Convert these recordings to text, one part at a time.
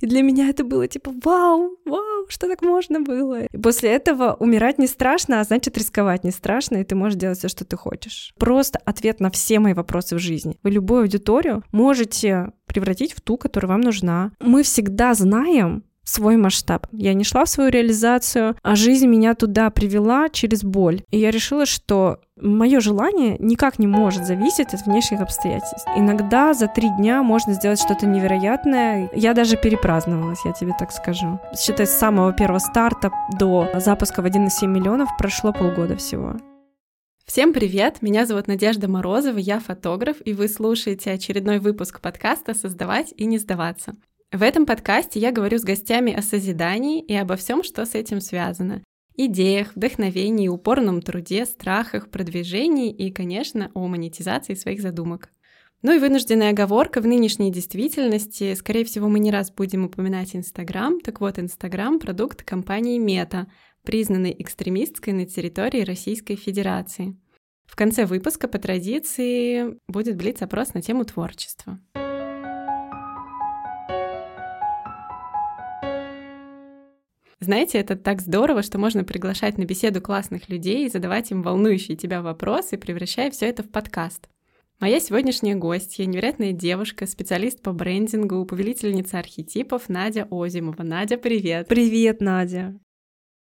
И для меня это было типа вау, вау, что так можно было. И после этого умирать не страшно, а значит рисковать не страшно, и ты можешь делать все, что ты хочешь. Просто ответ на все мои вопросы в жизни. Вы любую аудиторию можете превратить в ту, которая вам нужна. Мы всегда знаем, свой масштаб. Я не шла в свою реализацию, а жизнь меня туда привела через боль. И я решила, что мое желание никак не может зависеть от внешних обстоятельств. Иногда за три дня можно сделать что-то невероятное. Я даже перепраздновалась, я тебе так скажу. Считай, с самого первого старта до запуска в 1,7 миллионов прошло полгода всего. Всем привет! Меня зовут Надежда Морозова, я фотограф, и вы слушаете очередной выпуск подкаста «Создавать и не сдаваться». В этом подкасте я говорю с гостями о созидании и обо всем, что с этим связано. Идеях, вдохновении, упорном труде, страхах, продвижении и, конечно, о монетизации своих задумок. Ну и вынужденная оговорка в нынешней действительности. Скорее всего, мы не раз будем упоминать Инстаграм. Так вот, Инстаграм — продукт компании Мета, признанной экстремистской на территории Российской Федерации. В конце выпуска по традиции будет блиц-опрос на тему творчества. Знаете, это так здорово, что можно приглашать на беседу классных людей и задавать им волнующие тебя вопросы, превращая все это в подкаст. Моя сегодняшняя гостья — невероятная девушка, специалист по брендингу, повелительница архетипов Надя Озимова. Надя, привет! Привет, Надя!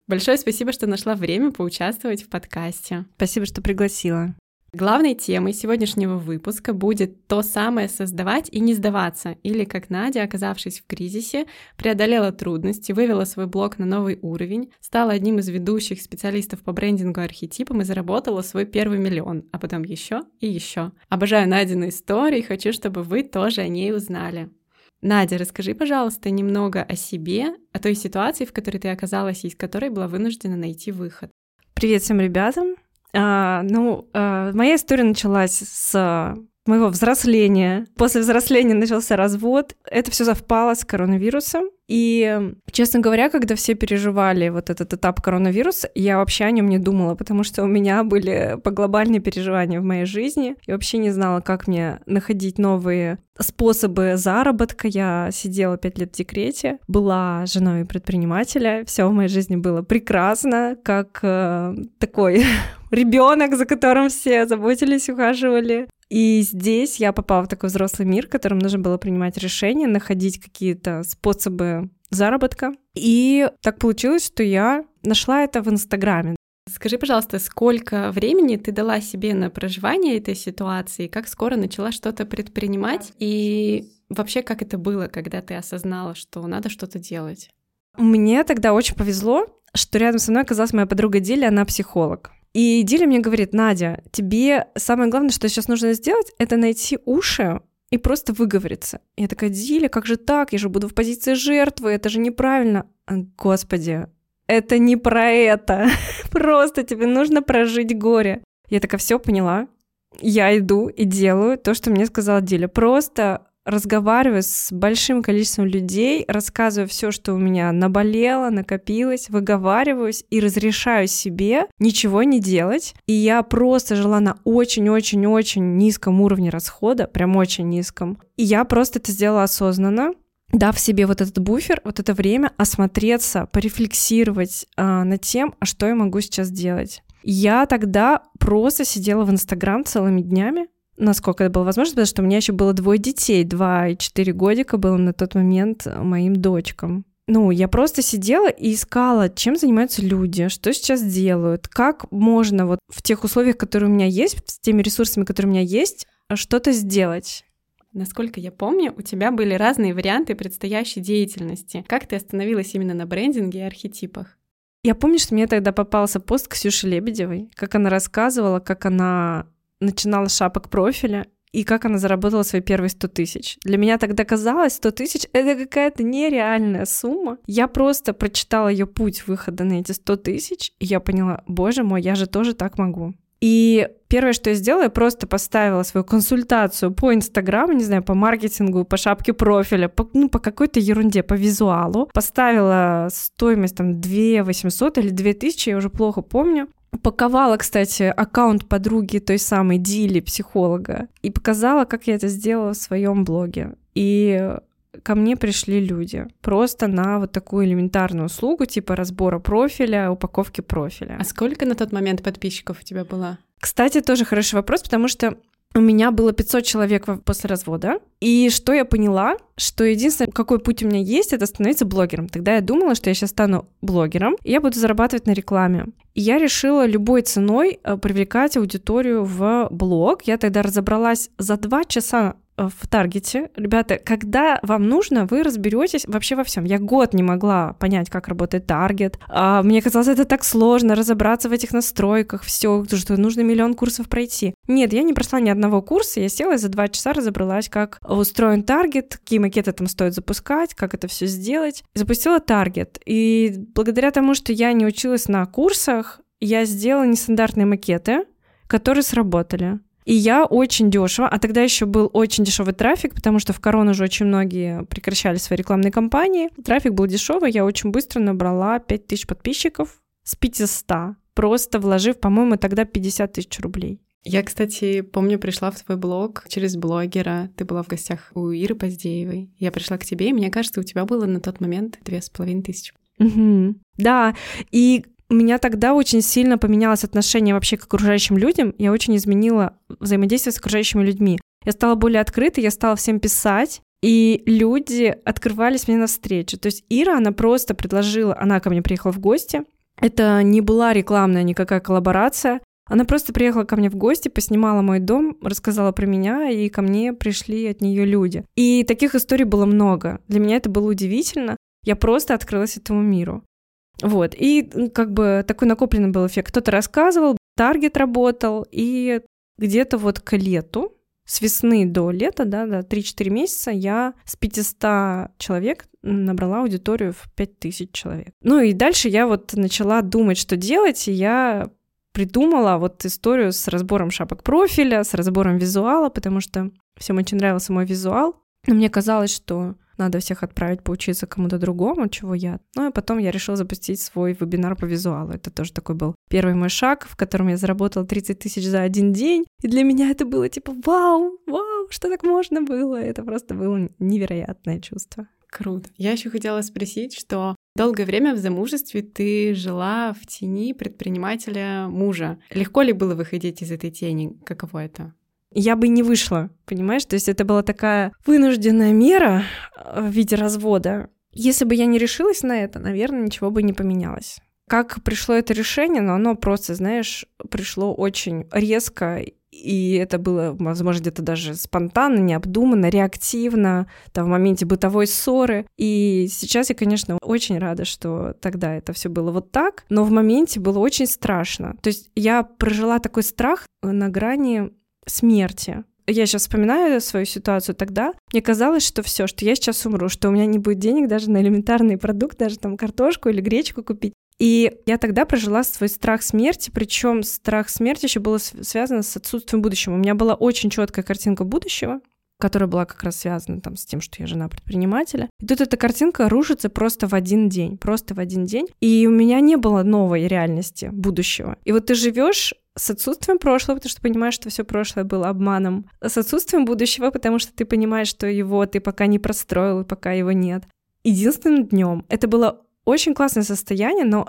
Большое спасибо, что нашла время поучаствовать в подкасте. Спасибо, что пригласила. Главной темой сегодняшнего выпуска будет то самое создавать и не сдаваться, или как Надя, оказавшись в кризисе, преодолела трудности, вывела свой блог на новый уровень, стала одним из ведущих специалистов по брендингу архетипам и заработала свой первый миллион, а потом еще и еще. Обожаю Надины истории, хочу, чтобы вы тоже о ней узнали. Надя, расскажи, пожалуйста, немного о себе, о той ситуации, в которой ты оказалась и из которой была вынуждена найти выход. Привет всем ребятам! А, ну, а, моя история началась с моего взросления. После взросления начался развод. Это все совпало с коронавирусом. И, честно говоря, когда все переживали вот этот этап коронавируса, я вообще о нем не думала, потому что у меня были по глобальные переживания в моей жизни. Я вообще не знала, как мне находить новые способы заработка. Я сидела пять лет в декрете, была женой предпринимателя. Все в моей жизни было прекрасно, как э, такой ребенок, за которым все заботились, ухаживали. И здесь я попала в такой взрослый мир, в котором нужно было принимать решения, находить какие-то способы заработка. И так получилось, что я нашла это в Инстаграме. Скажи, пожалуйста, сколько времени ты дала себе на проживание этой ситуации, как скоро начала что-то предпринимать, и вообще как это было, когда ты осознала, что надо что-то делать? Мне тогда очень повезло, что рядом со мной оказалась моя подруга Диля, она психолог. И Диля мне говорит, Надя, тебе самое главное, что сейчас нужно сделать, это найти уши и просто выговориться. Я такая, Диля, как же так? Я же буду в позиции жертвы, это же неправильно. Господи, это не про это. Просто тебе нужно прожить горе. Я такая, все поняла. Я иду и делаю то, что мне сказала Диля. Просто разговариваю с большим количеством людей, рассказываю все, что у меня наболело, накопилось, выговариваюсь и разрешаю себе ничего не делать. И я просто жила на очень-очень-очень низком уровне расхода, прям очень низком. И я просто это сделала осознанно, дав себе вот этот буфер, вот это время осмотреться, порефлексировать э, над тем, а что я могу сейчас делать. Я тогда просто сидела в Инстаграм целыми днями, насколько это было возможно, потому что у меня еще было двое детей, два и четыре годика было на тот момент моим дочкам. Ну, я просто сидела и искала, чем занимаются люди, что сейчас делают, как можно вот в тех условиях, которые у меня есть, с теми ресурсами, которые у меня есть, что-то сделать. Насколько я помню, у тебя были разные варианты предстоящей деятельности. Как ты остановилась именно на брендинге и архетипах? Я помню, что мне тогда попался пост Ксюши Лебедевой, как она рассказывала, как она начинала шапок профиля, и как она заработала свои первые 100 тысяч. Для меня тогда казалось, 100 тысяч — это какая-то нереальная сумма. Я просто прочитала ее путь выхода на эти 100 тысяч, и я поняла, боже мой, я же тоже так могу. И первое, что я сделала, я просто поставила свою консультацию по Инстаграму, не знаю, по маркетингу, по шапке профиля, по, ну, по какой-то ерунде, по визуалу. Поставила стоимость там 2 800 или 2 тысячи, я уже плохо помню упаковала, кстати, аккаунт подруги той самой Дили, психолога, и показала, как я это сделала в своем блоге. И ко мне пришли люди просто на вот такую элементарную услугу типа разбора профиля, упаковки профиля. А сколько на тот момент подписчиков у тебя было? Кстати, тоже хороший вопрос, потому что у меня было 500 человек после развода. И что я поняла, что единственное, какой путь у меня есть, это становиться блогером. Тогда я думала, что я сейчас стану блогером, и я буду зарабатывать на рекламе. И я решила любой ценой э, привлекать аудиторию в блог. Я тогда разобралась за два часа в Таргете. Ребята, когда вам нужно, вы разберетесь вообще во всем. Я год не могла понять, как работает Таргет. А, мне казалось, это так сложно разобраться в этих настройках, все, что нужно миллион курсов пройти. Нет, я не прошла ни одного курса, я села и за два часа разобралась, как устроен Таргет, какие макеты там стоит запускать, как это все сделать. Запустила Таргет. И благодаря тому, что я не училась на курсах, я сделала нестандартные макеты, которые сработали. И я очень дешево, а тогда еще был очень дешевый трафик, потому что в корону же очень многие прекращали свои рекламные кампании. Трафик был дешевый, я очень быстро набрала 5000 подписчиков с 500, просто вложив, по-моему, тогда 50 тысяч рублей. Я, кстати, помню, пришла в твой блог через блогера. Ты была в гостях у Иры Поздеевой. Я пришла к тебе, и мне кажется, у тебя было на тот момент две с половиной тысячи. Угу. Да, и у меня тогда очень сильно поменялось отношение вообще к окружающим людям. Я очень изменила взаимодействие с окружающими людьми. Я стала более открытой, я стала всем писать, и люди открывались мне навстречу. То есть Ира, она просто предложила, она ко мне приехала в гости. Это не была рекламная никакая коллаборация. Она просто приехала ко мне в гости, поснимала мой дом, рассказала про меня, и ко мне пришли от нее люди. И таких историй было много. Для меня это было удивительно. Я просто открылась этому миру. Вот, и как бы такой накопленный был эффект. Кто-то рассказывал, таргет работал, и где-то вот к лету, с весны до лета, да, да, 3-4 месяца я с 500 человек набрала аудиторию в 5000 человек. Ну и дальше я вот начала думать, что делать, и я придумала вот историю с разбором шапок профиля, с разбором визуала, потому что всем очень нравился мой визуал. Но мне казалось, что надо всех отправить поучиться кому-то другому, чего я. Ну и потом я решила запустить свой вебинар по визуалу. Это тоже такой был первый мой шаг, в котором я заработала 30 тысяч за один день. И для меня это было типа вау, вау, что так можно было. Это просто было невероятное чувство. Круто. Я еще хотела спросить, что долгое время в замужестве ты жила в тени предпринимателя мужа. Легко ли было выходить из этой тени? Каково это? Я бы не вышла, понимаешь? То есть это была такая вынужденная мера э, в виде развода. Если бы я не решилась на это, наверное, ничего бы не поменялось. Как пришло это решение, но оно просто, знаешь, пришло очень резко, и это было, возможно, где-то даже спонтанно, необдуманно, реактивно, там, в моменте бытовой ссоры. И сейчас я, конечно, очень рада, что тогда это все было вот так, но в моменте было очень страшно. То есть я прожила такой страх на грани смерти. Я сейчас вспоминаю свою ситуацию тогда. Мне казалось, что все, что я сейчас умру, что у меня не будет денег даже на элементарный продукт, даже там картошку или гречку купить. И я тогда прожила свой страх смерти, причем страх смерти еще было связано с отсутствием будущего. У меня была очень четкая картинка будущего, которая была как раз связана там с тем, что я жена предпринимателя. И тут эта картинка рушится просто в один день, просто в один день. И у меня не было новой реальности будущего. И вот ты живешь с отсутствием прошлого, потому что понимаешь, что все прошлое было обманом, с отсутствием будущего, потому что ты понимаешь, что его ты пока не простроил, пока его нет. Единственным днем это было очень классное состояние, но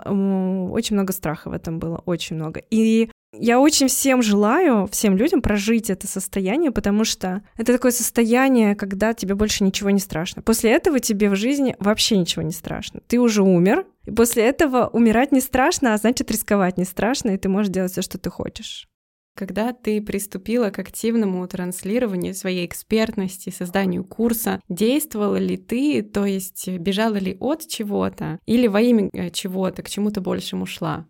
очень много страха в этом было, очень много. И я очень всем желаю, всем людям прожить это состояние, потому что это такое состояние, когда тебе больше ничего не страшно. После этого тебе в жизни вообще ничего не страшно. Ты уже умер, и после этого умирать не страшно, а значит рисковать не страшно, и ты можешь делать все, что ты хочешь. Когда ты приступила к активному транслированию своей экспертности, созданию курса, действовала ли ты, то есть бежала ли от чего-то или во имя э, чего-то, к чему-то большему шла?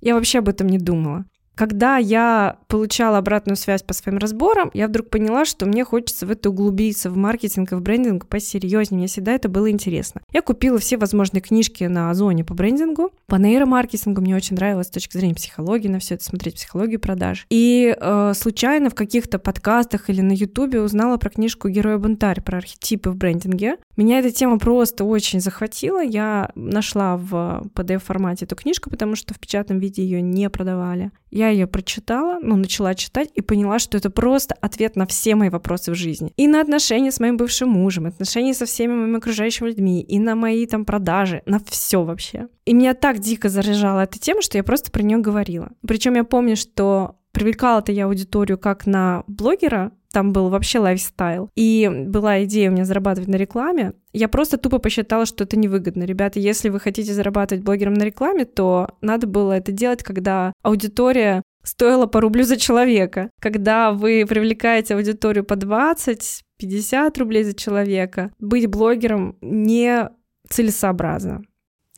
Я вообще об этом не думала. Когда я получала обратную связь по своим разборам, я вдруг поняла, что мне хочется в это углубиться, в маркетинг и в брендинг посерьезнее. Мне всегда это было интересно. Я купила все возможные книжки на Озоне по брендингу, по нейромаркетингу. Мне очень нравилось с точки зрения психологии на все это смотреть, психологию продаж. И э, случайно в каких-то подкастах или на Ютубе узнала про книжку «Героя бунтарь», про архетипы в брендинге. Меня эта тема просто очень захватила. Я нашла в PDF-формате эту книжку, потому что в печатном виде ее не продавали. Я ее прочитала, ну, начала читать и поняла, что это просто ответ на все мои вопросы в жизни. И на отношения с моим бывшим мужем, отношения со всеми моими окружающими людьми, и на мои там продажи, на все вообще. И меня так дико заряжала эта тема, что я просто про нее говорила. Причем я помню, что привлекала-то я аудиторию как на блогера, там был вообще лайфстайл. И была идея у меня зарабатывать на рекламе. Я просто тупо посчитала, что это невыгодно. Ребята, если вы хотите зарабатывать блогером на рекламе, то надо было это делать, когда аудитория стоила по рублю за человека. Когда вы привлекаете аудиторию по 20, 50 рублей за человека, быть блогером не целесообразно.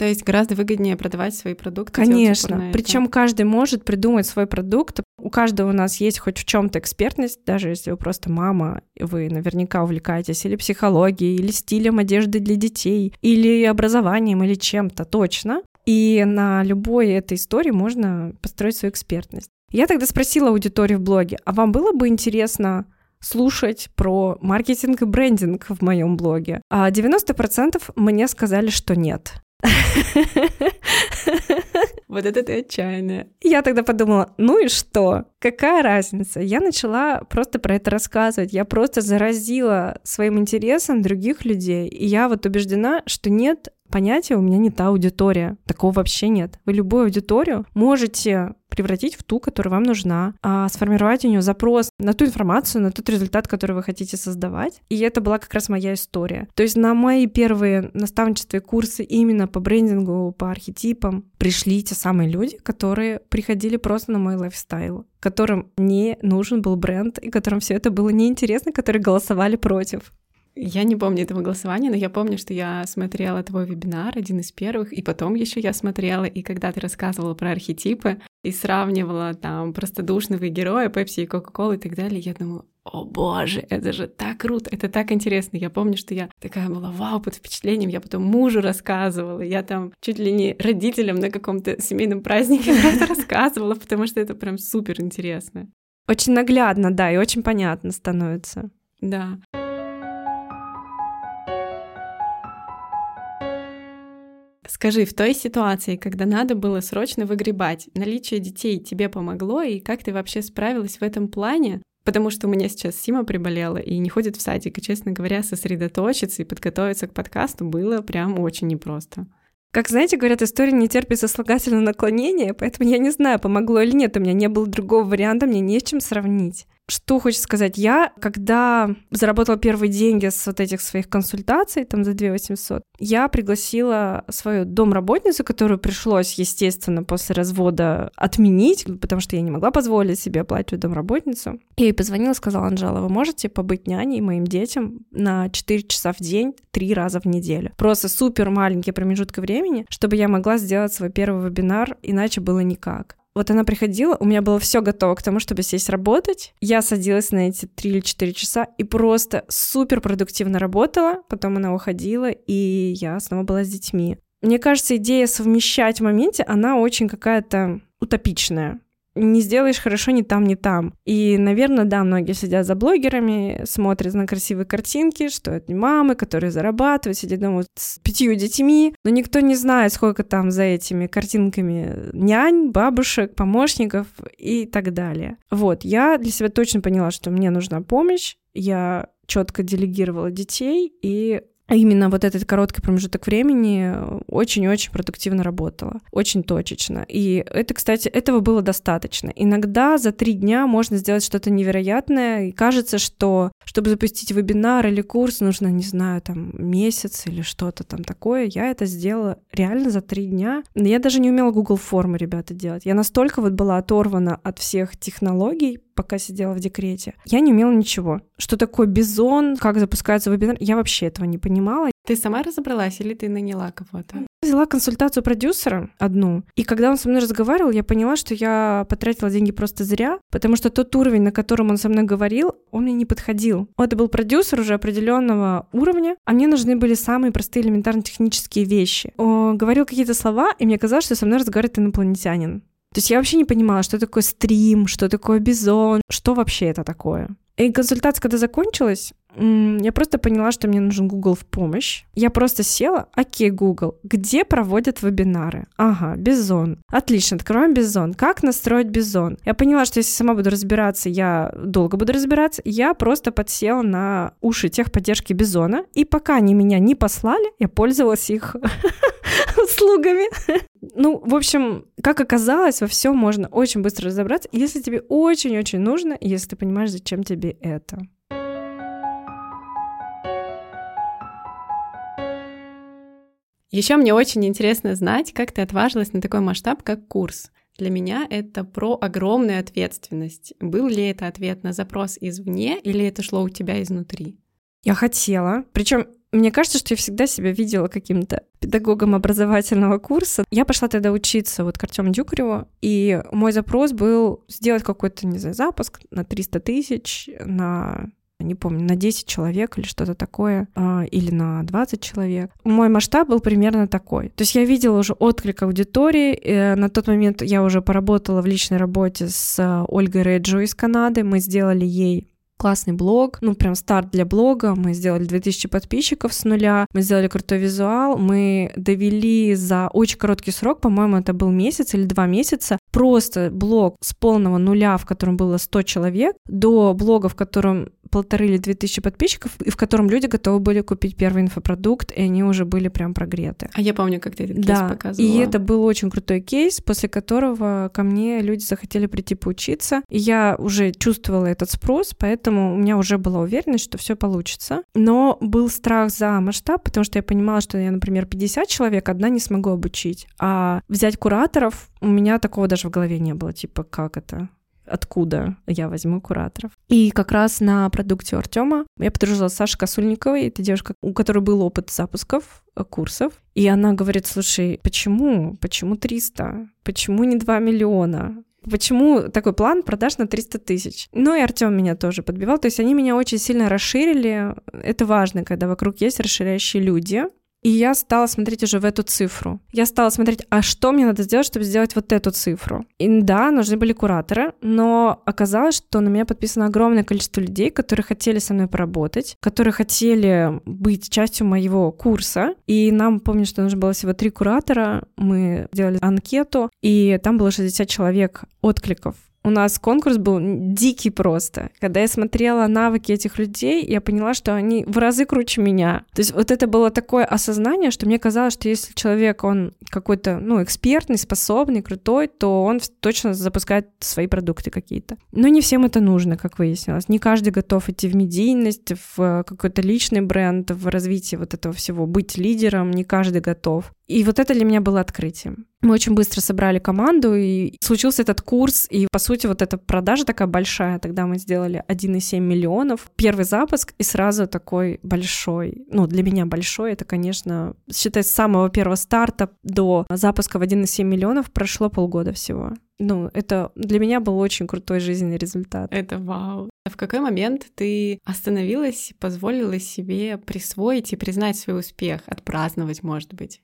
То есть гораздо выгоднее продавать свои продукты. Конечно. Причем каждый может придумать свой продукт. У каждого у нас есть хоть в чем-то экспертность, даже если вы просто мама, вы наверняка увлекаетесь или психологией, или стилем одежды для детей, или образованием, или чем-то точно. И на любой этой истории можно построить свою экспертность. Я тогда спросила аудиторию в блоге, а вам было бы интересно слушать про маркетинг и брендинг в моем блоге. А 90% мне сказали, что нет. Вот это ты отчаянная. Я тогда подумала, ну и что? Какая разница? Я начала просто про это рассказывать. Я просто заразила своим интересом других людей. И я вот убеждена, что нет понятия у меня не та аудитория. Такого вообще нет. Вы любую аудиторию можете превратить в ту, которая вам нужна, а сформировать у нее запрос на ту информацию, на тот результат, который вы хотите создавать. И это была как раз моя история. То есть на мои первые наставничества и курсы именно по брендингу, по архетипам пришли те самые люди, которые приходили просто на мой лайфстайл которым не нужен был бренд, и которым все это было неинтересно, которые голосовали против. Я не помню этого голосования, но я помню, что я смотрела твой вебинар, один из первых, и потом еще я смотрела, и когда ты рассказывала про архетипы и сравнивала там простодушного героя, Пепси и Кока-Колы и так далее, я думала, о боже, это же так круто, это так интересно. Я помню, что я такая была, вау, под впечатлением. Я потом мужу рассказывала, я там чуть ли не родителям на каком-то семейном празднике это рассказывала, потому что это прям супер интересно. Очень наглядно, да, и очень понятно становится. Да. Скажи, в той ситуации, когда надо было срочно выгребать, наличие детей тебе помогло, и как ты вообще справилась в этом плане? Потому что у меня сейчас Сима приболела и не ходит в садик, и, честно говоря, сосредоточиться и подготовиться к подкасту было прям очень непросто. Как знаете, говорят, история не терпит сослагательного наклонения, поэтому я не знаю, помогло или нет. У меня не было другого варианта, мне не с чем сравнить. Что хочется сказать? Я, когда заработала первые деньги с вот этих своих консультаций, там за 2 800, я пригласила свою домработницу, которую пришлось, естественно, после развода отменить, потому что я не могла позволить себе оплачивать домработницу. Я ей позвонила, сказала, Анжела, вы можете побыть няней моим детям на 4 часа в день, 3 раза в неделю? Просто супер маленький промежуток времени, чтобы я могла сделать свой первый вебинар, иначе было никак. Вот она приходила, у меня было все готово к тому, чтобы сесть работать. Я садилась на эти три или четыре часа и просто супер продуктивно работала. Потом она уходила, и я снова была с детьми. Мне кажется, идея совмещать в моменте, она очень какая-то утопичная не сделаешь хорошо ни там, ни там. И, наверное, да, многие сидят за блогерами, смотрят на красивые картинки, что это мамы, которые зарабатывают, сидят дома с пятью детьми, но никто не знает, сколько там за этими картинками нянь, бабушек, помощников и так далее. Вот, я для себя точно поняла, что мне нужна помощь, я четко делегировала детей, и именно вот этот короткий промежуток времени очень-очень продуктивно работала, очень точечно. И это, кстати, этого было достаточно. Иногда за три дня можно сделать что-то невероятное, и кажется, что чтобы запустить вебинар или курс, нужно, не знаю, там месяц или что-то там такое. Я это сделала реально за три дня. Я даже не умела Google формы, ребята, делать. Я настолько вот была оторвана от всех технологий, пока сидела в декрете. Я не умела ничего. Что такое бизон, как запускается вебинар, я вообще этого не понимала. Ты сама разобралась или ты наняла кого-то? Взяла консультацию продюсера одну, и когда он со мной разговаривал, я поняла, что я потратила деньги просто зря, потому что тот уровень, на котором он со мной говорил, он мне не подходил. Это был продюсер уже определенного уровня, а мне нужны были самые простые элементарно технические вещи. Он говорил какие-то слова, и мне казалось, что со мной разговаривает инопланетянин. То есть я вообще не понимала, что такое стрим, что такое бизон, что вообще это такое. И консультация, когда закончилась, я просто поняла, что мне нужен Google в помощь. Я просто села, окей, Google, где проводят вебинары? Ага, Бизон. Отлично, открываем Бизон. Как настроить Бизон? Я поняла, что если сама буду разбираться, я долго буду разбираться. Я просто подсела на уши техподдержки Бизона, и пока они меня не послали, я пользовалась их услугами. Ну, в общем, как оказалось, во всем можно очень быстро разобраться, если тебе очень-очень нужно, если ты понимаешь, зачем тебе это. Еще мне очень интересно знать, как ты отважилась на такой масштаб, как курс. Для меня это про огромную ответственность. Был ли это ответ на запрос извне или это шло у тебя изнутри? Я хотела. Причем мне кажется, что я всегда себя видела каким-то педагогом образовательного курса. Я пошла тогда учиться вот к Артему Дюкареву, и мой запрос был сделать какой-то, не знаю, запуск на 300 тысяч, на не помню, на 10 человек или что-то такое, а, или на 20 человек. Мой масштаб был примерно такой. То есть я видела уже отклик аудитории. И на тот момент я уже поработала в личной работе с а, Ольгой Реджо из Канады. Мы сделали ей классный блог, ну прям старт для блога, мы сделали 2000 подписчиков с нуля, мы сделали крутой визуал, мы довели за очень короткий срок, по-моему, это был месяц или два месяца, просто блог с полного нуля, в котором было 100 человек, до блога, в котором полторы или две тысячи подписчиков, и в котором люди готовы были купить первый инфопродукт, и они уже были прям прогреты. А я помню, как ты этот да, кейс показывала. И это был очень крутой кейс, после которого ко мне люди захотели прийти поучиться, и я уже чувствовала этот спрос, поэтому у меня уже была уверенность, что все получится. Но был страх за масштаб, потому что я понимала, что я, например, 50 человек одна не смогу обучить, а взять кураторов у меня такого даже в голове не было, типа, как это? Откуда я возьму кураторов. И как раз на продукте Артема я подружилась с Сашей Косульниковой, это девушка, у которой был опыт запусков э, курсов, и она говорит, слушай, почему? Почему 300? Почему не 2 миллиона? Почему такой план продаж на 300 тысяч? Ну и Артем меня тоже подбивал. То есть они меня очень сильно расширили. Это важно, когда вокруг есть расширяющие люди. И я стала смотреть уже в эту цифру. Я стала смотреть, а что мне надо сделать, чтобы сделать вот эту цифру. И да, нужны были кураторы, но оказалось, что на меня подписано огромное количество людей, которые хотели со мной поработать, которые хотели быть частью моего курса. И нам, помню, что нужно было всего три куратора. Мы делали анкету, и там было 60 человек откликов у нас конкурс был дикий просто. Когда я смотрела навыки этих людей, я поняла, что они в разы круче меня. То есть вот это было такое осознание, что мне казалось, что если человек, он какой-то, ну, экспертный, способный, крутой, то он точно запускает свои продукты какие-то. Но не всем это нужно, как выяснилось. Не каждый готов идти в медийность, в какой-то личный бренд, в развитие вот этого всего, быть лидером, не каждый готов. И вот это для меня было открытием. Мы очень быстро собрали команду, и случился этот курс, и, по сути, вот эта продажа такая большая, тогда мы сделали 1,7 миллионов, первый запуск, и сразу такой большой, ну, для меня большой, это, конечно, считай, с самого первого старта до запуска в 1,7 миллионов прошло полгода всего. Ну, это для меня был очень крутой жизненный результат. Это вау. В какой момент ты остановилась, позволила себе присвоить и признать свой успех, отпраздновать, может быть?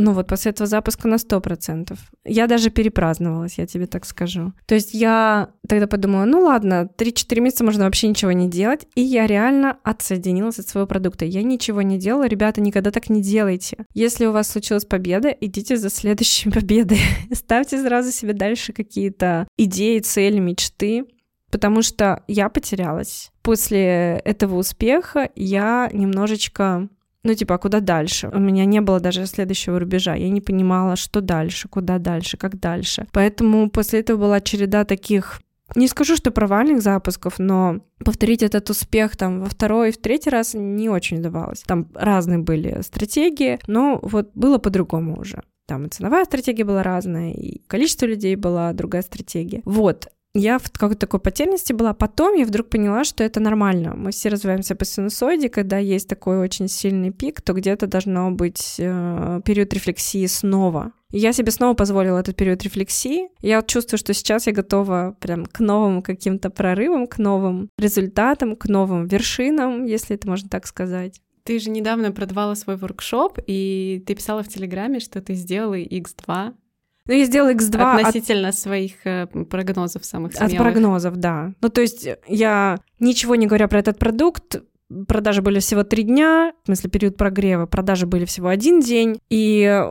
Ну вот после этого запуска на сто процентов. Я даже перепраздновалась, я тебе так скажу. То есть я тогда подумала, ну ладно, 3-4 месяца можно вообще ничего не делать, и я реально отсоединилась от своего продукта. Я ничего не делала, ребята, никогда так не делайте. Если у вас случилась победа, идите за следующей победой. Ставьте сразу себе дальше какие-то идеи, цели, мечты, потому что я потерялась. После этого успеха я немножечко ну, типа, а куда дальше? У меня не было даже следующего рубежа. Я не понимала, что дальше, куда дальше, как дальше. Поэтому после этого была череда таких не скажу, что провальных запусков, но повторить этот успех там во второй и в третий раз не очень удавалось. Там разные были стратегии, но вот было по-другому уже. Там и ценовая стратегия была разная, и количество людей была другая стратегия. Вот я в какой-то такой потерянности была. Потом я вдруг поняла, что это нормально. Мы все развиваемся по синусоиде, когда есть такой очень сильный пик, то где-то должно быть э, период рефлексии снова. Я себе снова позволила этот период рефлексии. Я чувствую, что сейчас я готова прям к новым каким-то прорывам, к новым результатам, к новым вершинам, если это можно так сказать. Ты же недавно продавала свой воркшоп, и ты писала в Телеграме, что ты сделала X2 ну, я сделала X2 относительно от... своих э, прогнозов самых смелых. От прогнозов, да. Ну, то есть я, ничего не говоря про этот продукт, продажи были всего три дня, в смысле период прогрева, продажи были всего один день, и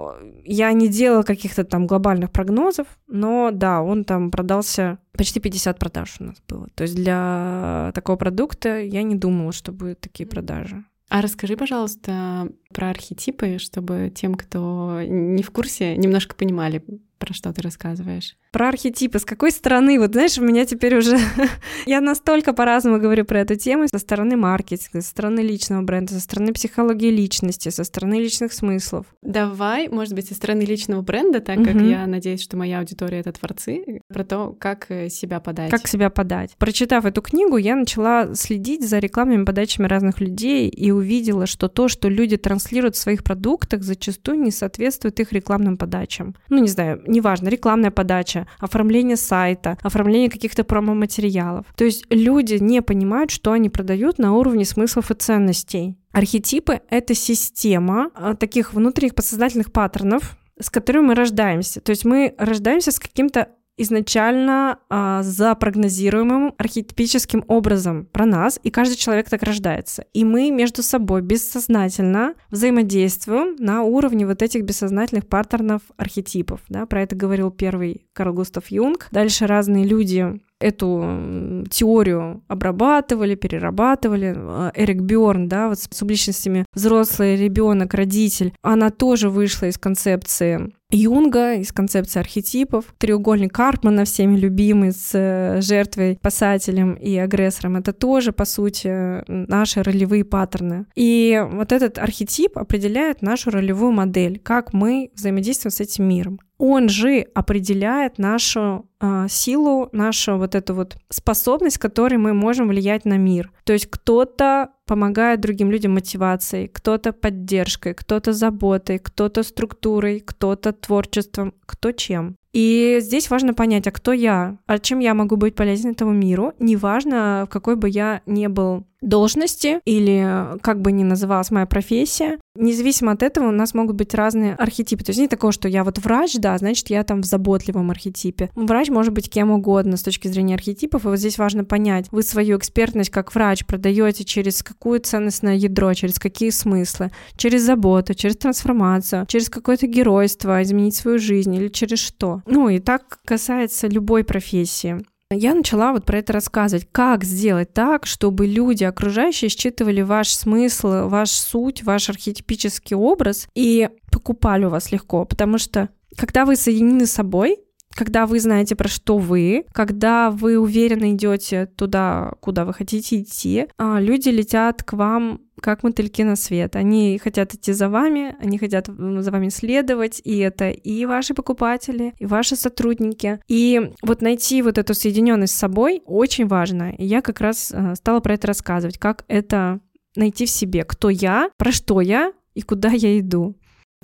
я не делала каких-то там глобальных прогнозов, но да, он там продался почти 50 продаж у нас было. То есть для такого продукта я не думала, что будут такие продажи. А расскажи, пожалуйста, про архетипы, чтобы тем, кто не в курсе, немножко понимали, про что ты рассказываешь. Про архетипы. С какой стороны? Вот знаешь, у меня теперь уже... я настолько по-разному говорю про эту тему. Со стороны маркетинга, со стороны личного бренда, со стороны психологии личности, со стороны личных смыслов. Давай, может быть, со стороны личного бренда, так как я надеюсь, что моя аудитория — это творцы, про то, как э, себя подать. Как себя подать. Прочитав эту книгу, я начала следить за рекламными подачами разных людей и увидела, что то, что люди транслируют в своих продуктах, зачастую не соответствует их рекламным подачам. Ну, не знаю, неважно, рекламная подача, оформление сайта, оформление каких-то промо-материалов. То есть люди не понимают, что они продают на уровне смыслов и ценностей. Архетипы — это система а, таких внутренних подсознательных паттернов, с которыми мы рождаемся. То есть мы рождаемся с каким-то изначально а, запрогнозируемым архетипическим образом про нас, и каждый человек так рождается. И мы между собой бессознательно взаимодействуем на уровне вот этих бессознательных паттернов архетипов. Да? Про это говорил первый Карл Густав Юнг. Дальше разные люди эту теорию обрабатывали, перерабатывали. А, Эрик Бьорн, да, вот с субличностями взрослый ребенок, родитель, она тоже вышла из концепции Юнга, из концепции архетипов. Треугольник Карпмана, всеми любимый, с э, жертвой, спасателем и агрессором, это тоже, по сути, наши ролевые паттерны. И вот этот архетип определяет нашу ролевую модель, как мы взаимодействуем с этим миром он же определяет нашу э, силу, нашу вот эту вот способность, которой мы можем влиять на мир. То есть кто-то помогает другим людям мотивацией, кто-то поддержкой, кто-то заботой, кто-то структурой, кто-то творчеством, кто чем. И здесь важно понять, а кто я, а чем я могу быть полезен этому миру, неважно, в какой бы я ни был должности или как бы ни называлась моя профессия, независимо от этого у нас могут быть разные архетипы. То есть нет такого, что я вот врач, да, значит, я там в заботливом архетипе. Врач может быть кем угодно с точки зрения архетипов, и вот здесь важно понять, вы свою экспертность как врач продаете через какую ценностное ядро, через какие смыслы, через заботу, через трансформацию, через какое-то геройство, изменить свою жизнь или через что. Ну и так касается любой профессии. Я начала вот про это рассказывать, как сделать так, чтобы люди окружающие считывали ваш смысл, ваш суть, ваш архетипический образ и покупали у вас легко, потому что когда вы соединены с собой, когда вы знаете, про что вы, когда вы уверенно идете туда, куда вы хотите идти, а, люди летят к вам как мотыльки на свет. Они хотят идти за вами, они хотят за вами следовать, и это и ваши покупатели, и ваши сотрудники. И вот найти вот эту соединенность с собой очень важно. И я как раз а, стала про это рассказывать, как это найти в себе, кто я, про что я и куда я иду.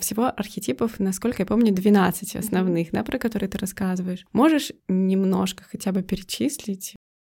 Всего архетипов, насколько я помню, 12 основных, да, про которые ты рассказываешь. Можешь немножко хотя бы перечислить?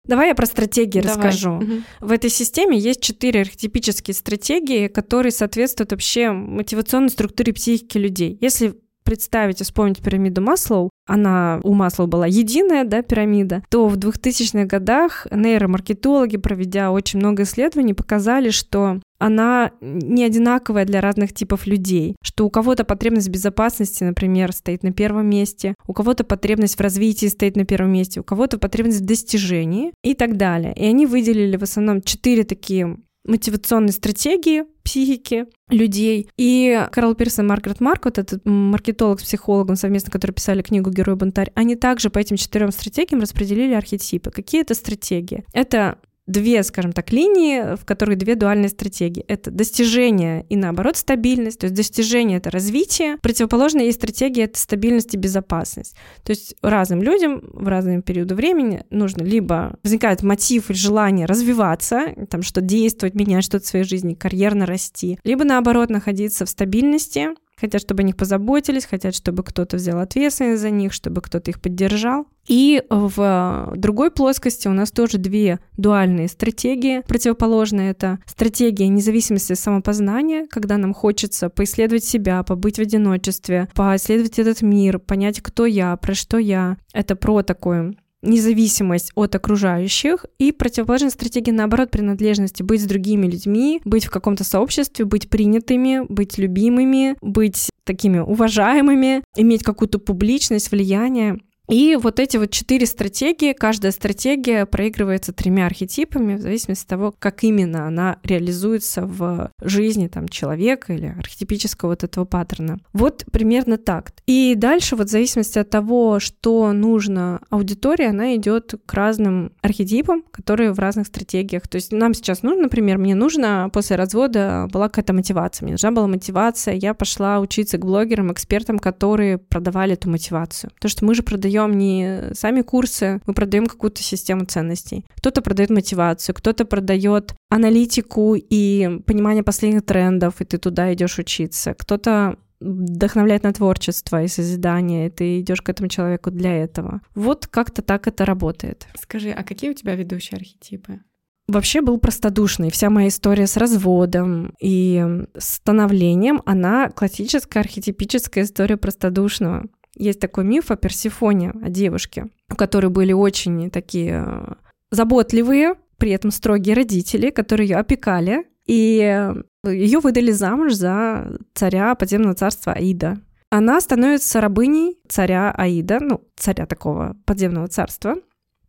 Давай я про стратегии Давай. расскажу. Угу. В этой системе есть четыре архетипические стратегии, которые соответствуют вообще мотивационной структуре психики людей. Если представить и вспомнить пирамиду Маслоу, она у Маслоу была единая, да, пирамида, то в 2000-х годах нейромаркетологи, проведя очень много исследований, показали, что она не одинаковая для разных типов людей, что у кого-то потребность безопасности, например, стоит на первом месте, у кого-то потребность в развитии стоит на первом месте, у кого-то потребность в достижении и так далее. И они выделили в основном четыре такие мотивационные стратегии психики людей. И Карл Пирс и Маргарет Марк, вот этот маркетолог с психологом совместно, которые писали книгу «Герой бунтарь», они также по этим четырем стратегиям распределили архетипы. Какие это стратегии? Это две, скажем так, линии, в которых две дуальные стратегии. Это достижение и, наоборот, стабильность. То есть достижение — это развитие. Противоположная есть стратегия — это стабильность и безопасность. То есть разным людям в разные периоды времени нужно либо возникает мотив или желание развиваться, там что действовать, менять что-то в своей жизни, карьерно расти, либо, наоборот, находиться в стабильности, хотят, чтобы о них позаботились, хотят, чтобы кто-то взял ответственность за них, чтобы кто-то их поддержал. И в другой плоскости у нас тоже две дуальные стратегии. Противоположная — это стратегия независимости самопознания, когда нам хочется поисследовать себя, побыть в одиночестве, поисследовать этот мир, понять, кто я, про что я. Это про такое независимость от окружающих, и противоположная стратегия, наоборот, принадлежности, быть с другими людьми, быть в каком-то сообществе, быть принятыми, быть любимыми, быть такими уважаемыми, иметь какую-то публичность, влияние. И вот эти вот четыре стратегии, каждая стратегия проигрывается тремя архетипами в зависимости от того, как именно она реализуется в жизни там, человека или архетипического вот этого паттерна. Вот примерно так. И дальше вот в зависимости от того, что нужно аудитории, она идет к разным архетипам, которые в разных стратегиях. То есть нам сейчас нужно, например, мне нужно после развода была какая-то мотивация. Мне нужна была мотивация, я пошла учиться к блогерам, экспертам, которые продавали эту мотивацию. Потому что мы же продаем продаем не сами курсы, мы продаем какую-то систему ценностей. Кто-то продает мотивацию, кто-то продает аналитику и понимание последних трендов, и ты туда идешь учиться. Кто-то вдохновляет на творчество и созидание, и ты идешь к этому человеку для этого. Вот как-то так это работает. Скажи, а какие у тебя ведущие архетипы? Вообще был простодушный. Вся моя история с разводом и становлением, она классическая архетипическая история простодушного. Есть такой миф о Персифоне, о девушке, у которой были очень такие э, заботливые, при этом строгие родители, которые ее опекали, и ее выдали замуж за царя подземного царства Аида. Она становится рабыней царя Аида, ну, царя такого подземного царства.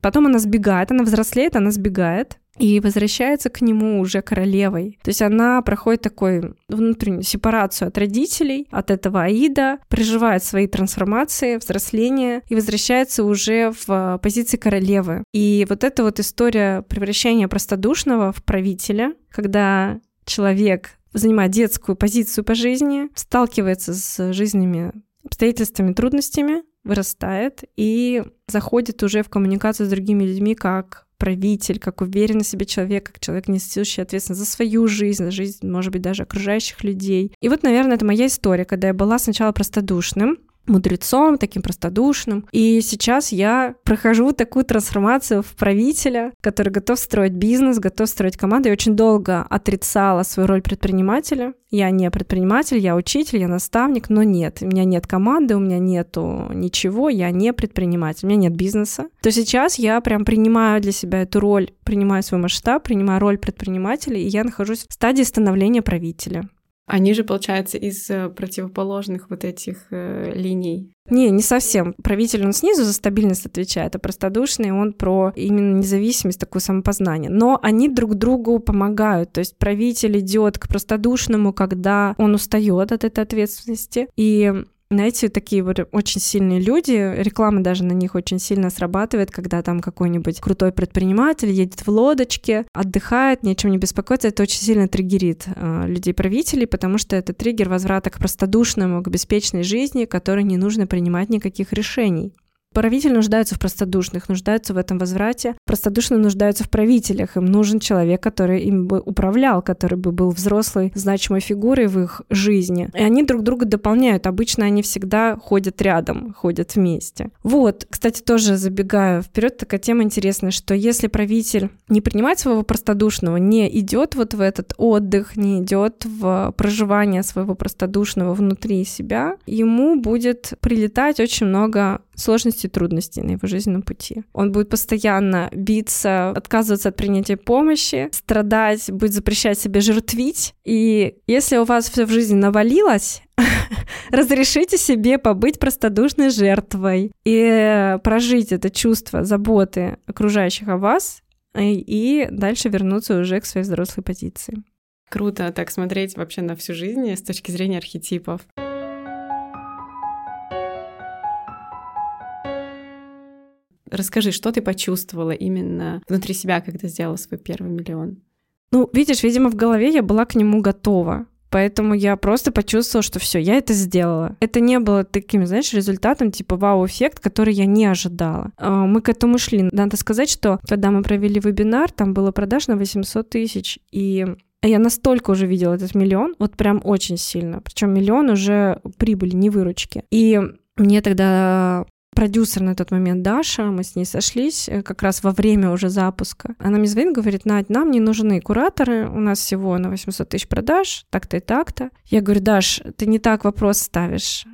Потом она сбегает, она взрослеет, она сбегает, и возвращается к нему уже королевой. То есть она проходит такой внутреннюю сепарацию от родителей, от этого Аида, проживает свои трансформации, взросление и возвращается уже в позиции королевы. И вот эта вот история превращения простодушного в правителя, когда человек занимает детскую позицию по жизни, сталкивается с жизненными обстоятельствами, трудностями, вырастает и заходит уже в коммуникацию с другими людьми как правитель, как уверенный в себе человек, как человек, несущий ответственность за свою жизнь, за жизнь, может быть, даже окружающих людей. И вот, наверное, это моя история, когда я была сначала простодушным, мудрецом, таким простодушным. И сейчас я прохожу такую трансформацию в правителя, который готов строить бизнес, готов строить команду. Я очень долго отрицала свою роль предпринимателя. Я не предприниматель, я учитель, я наставник, но нет, у меня нет команды, у меня нету ничего, я не предприниматель, у меня нет бизнеса. То сейчас я прям принимаю для себя эту роль, принимаю свой масштаб, принимаю роль предпринимателя, и я нахожусь в стадии становления правителя. Они же, получается, из э, противоположных вот этих э, линий. Не, не совсем. Правитель, он снизу за стабильность отвечает, а простодушный, он про именно независимость, такое самопознание. Но они друг другу помогают. То есть правитель идет к простодушному, когда он устает от этой ответственности, и знаете, такие вот очень сильные люди, реклама даже на них очень сильно срабатывает, когда там какой-нибудь крутой предприниматель едет в лодочке, отдыхает, ни чем не беспокоится, это очень сильно триггерит э, людей-правителей, потому что это триггер возврата к простодушному, к беспечной жизни, которой не нужно принимать никаких решений. Правитель нуждается в простодушных, нуждается в этом возврате. Простодушные нуждаются в правителях. Им нужен человек, который им бы управлял, который бы был взрослой, значимой фигурой в их жизни. И они друг друга дополняют. Обычно они всегда ходят рядом, ходят вместе. Вот, кстати, тоже забегаю вперед, такая тема интересная, что если правитель не принимает своего простодушного, не идет вот в этот отдых, не идет в проживание своего простодушного внутри себя, ему будет прилетать очень много сложностей и трудностей на его жизненном пути. Он будет постоянно биться, отказываться от принятия помощи, страдать, будет запрещать себе жертвить. И если у вас все в жизни навалилось, разрешите себе побыть простодушной жертвой и прожить это чувство заботы окружающих о вас и дальше вернуться уже к своей взрослой позиции. Круто так смотреть вообще на всю жизнь с точки зрения архетипов. Расскажи, что ты почувствовала именно внутри себя, когда сделала свой первый миллион? Ну, видишь, видимо, в голове я была к нему готова. Поэтому я просто почувствовала, что все, я это сделала. Это не было таким, знаешь, результатом типа вау-эффект, который я не ожидала. А, мы к этому шли. Надо сказать, что когда мы провели вебинар, там было продаж на 800 тысяч, и я настолько уже видела этот миллион, вот прям очень сильно. Причем миллион уже прибыли, не выручки. И мне тогда продюсер на тот момент Даша, мы с ней сошлись э, как раз во время уже запуска. Она мне звонит, говорит, Надь, нам не нужны кураторы, у нас всего на 800 тысяч продаж, так-то и так-то. Я говорю, Даш, ты не так вопрос ставишь.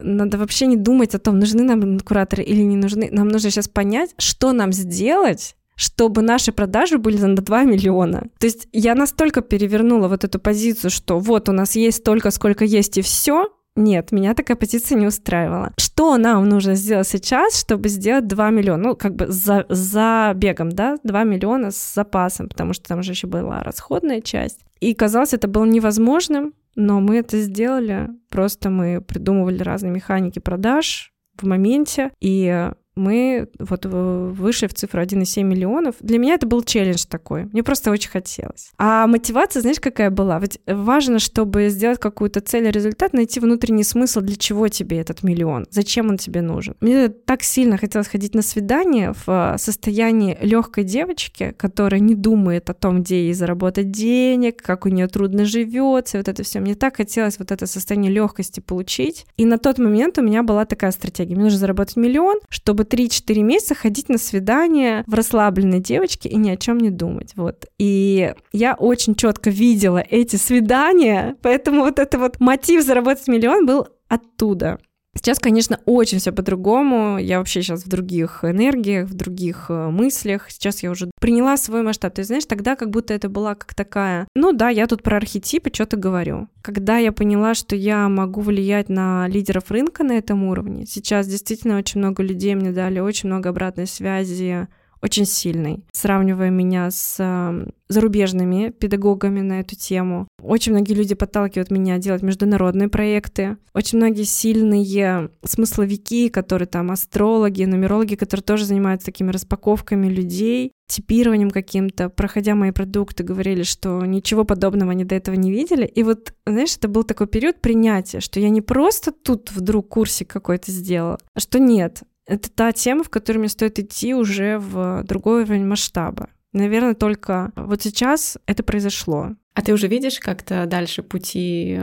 надо вообще не думать о том, нужны нам кураторы или не нужны. Нам нужно сейчас понять, что нам сделать, чтобы наши продажи были на 2 миллиона. То есть я настолько перевернула вот эту позицию, что вот у нас есть столько, сколько есть, и все, нет, меня такая позиция не устраивала. Что нам нужно сделать сейчас, чтобы сделать 2 миллиона? Ну, как бы за, за бегом, да, 2 миллиона с запасом, потому что там же еще была расходная часть. И казалось, это было невозможным, но мы это сделали. Просто мы придумывали разные механики продаж в моменте, и мы вот вышли в цифру 1,7 миллионов. Для меня это был челлендж такой. Мне просто очень хотелось. А мотивация, знаешь, какая была? Ведь важно, чтобы сделать какую-то цель и результат, найти внутренний смысл, для чего тебе этот миллион, зачем он тебе нужен. Мне так сильно хотелось ходить на свидание в а, состоянии легкой девочки, которая не думает о том, где ей заработать денег, как у нее трудно живется, вот это все. Мне так хотелось вот это состояние легкости получить. И на тот момент у меня была такая стратегия. Мне нужно заработать миллион, чтобы 3-4 месяца ходить на свидание в расслабленной девочке и ни о чем не думать. Вот. И я очень четко видела эти свидания, поэтому вот это вот мотив заработать миллион был оттуда. Сейчас, конечно, очень все по-другому. Я вообще сейчас в других энергиях, в других э, мыслях. Сейчас я уже приняла свой масштаб. Ты знаешь, тогда как будто это была как такая, ну да, я тут про архетипы что-то говорю. Когда я поняла, что я могу влиять на лидеров рынка на этом уровне, сейчас действительно очень много людей мне дали очень много обратной связи, очень сильный, сравнивая меня с э, зарубежными педагогами на эту тему. Очень многие люди подталкивают меня делать международные проекты. Очень многие сильные смысловики, которые там астрологи, нумерологи, которые тоже занимаются такими распаковками людей, типированием каким-то, проходя мои продукты, говорили, что ничего подобного они до этого не видели. И вот, знаешь, это был такой период принятия, что я не просто тут вдруг курсик какой-то сделала, а что нет, это та тема, в которой мне стоит идти уже в другой уровень масштаба. Наверное, только вот сейчас это произошло. А ты уже видишь как-то дальше пути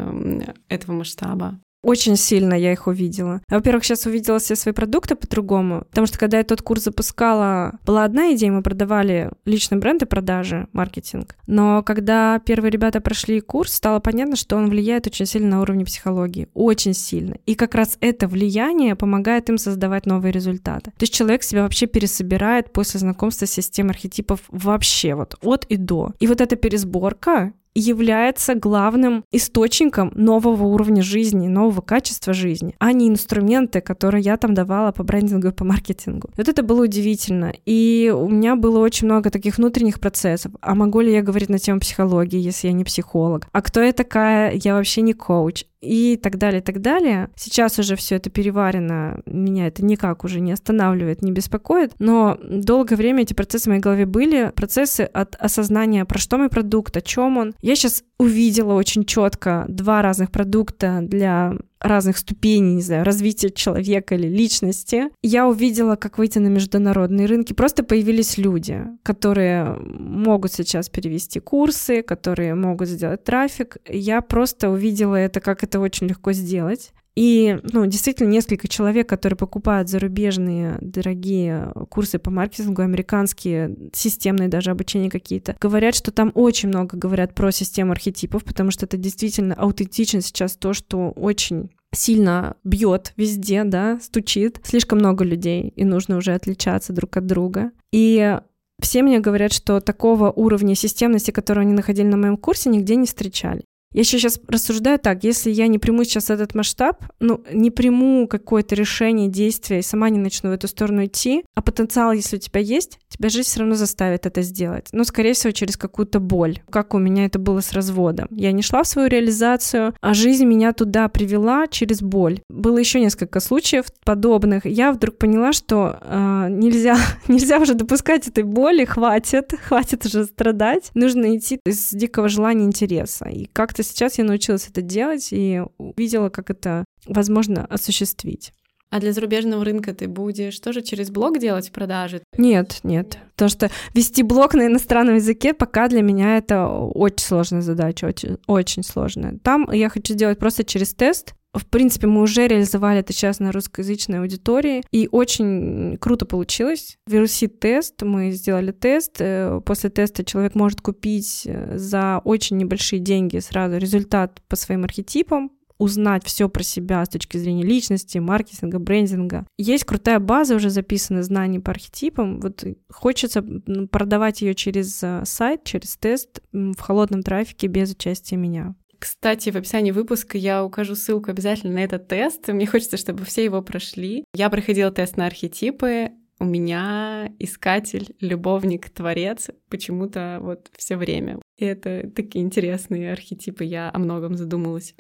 этого масштаба? Очень сильно я их увидела. Во-первых, сейчас увидела все свои продукты по-другому, потому что когда я тот курс запускала, была одна идея, мы продавали личный бренд и продажи, маркетинг. Но когда первые ребята прошли курс, стало понятно, что он влияет очень сильно на уровне психологии. Очень сильно. И как раз это влияние помогает им создавать новые результаты. То есть человек себя вообще пересобирает после знакомства с системой архетипов вообще вот от и до. И вот эта пересборка является главным источником нового уровня жизни, нового качества жизни, а не инструменты, которые я там давала по брендингу и по маркетингу. Вот это было удивительно. И у меня было очень много таких внутренних процессов. А могу ли я говорить на тему психологии, если я не психолог? А кто я такая? Я вообще не коуч и так далее, так далее. Сейчас уже все это переварено, меня это никак уже не останавливает, не беспокоит, но долгое время эти процессы в моей голове были, процессы от осознания, про что мой продукт, о чем он. Я сейчас увидела очень четко два разных продукта для разных ступеней, не знаю, развития человека или личности. Я увидела, как выйти на международные рынки. Просто появились люди, которые могут сейчас перевести курсы, которые могут сделать трафик. Я просто увидела это, как это очень легко сделать. И, ну, действительно, несколько человек, которые покупают зарубежные дорогие курсы по маркетингу, американские, системные даже обучения какие-то, говорят, что там очень много говорят про систему архетипов, потому что это действительно аутентично сейчас то, что очень сильно бьет везде, да, стучит. Слишком много людей, и нужно уже отличаться друг от друга. И все мне говорят, что такого уровня системности, который они находили на моем курсе, нигде не встречали. Я еще сейчас рассуждаю так, если я не приму сейчас этот масштаб, ну, не приму какое-то решение, действие и сама не начну в эту сторону идти, а потенциал, если у тебя есть, тебя жизнь все равно заставит это сделать. Но, скорее всего, через какую-то боль, как у меня это было с разводом. Я не шла в свою реализацию, а жизнь меня туда привела через боль. Было еще несколько случаев подобных. Я вдруг поняла, что э, нельзя, нельзя уже допускать этой боли, хватит, хватит уже страдать. Нужно идти из дикого желания интереса. И как-то сейчас я научилась это делать и увидела, как это возможно осуществить. А для зарубежного рынка ты будешь тоже через блог делать продажи? Нет, нет. Потому что вести блог на иностранном языке пока для меня это очень сложная задача, очень, очень сложная. Там я хочу сделать просто через тест. В принципе, мы уже реализовали это сейчас на русскоязычной аудитории, и очень круто получилось. Вирусит-тест, мы сделали тест. Э, после теста человек может купить э, за очень небольшие деньги сразу результат по своим архетипам, узнать все про себя с точки зрения личности, маркетинга, брендинга. Есть крутая база, уже записаны знаний по архетипам. Вот хочется продавать ее через э, сайт, через тест в холодном трафике без участия меня. Кстати, в описании выпуска я укажу ссылку обязательно на этот тест. Мне хочется, чтобы все его прошли. Я проходила тест на архетипы. У меня искатель, любовник, творец почему-то вот все время. И это такие интересные архетипы. Я о многом задумалась.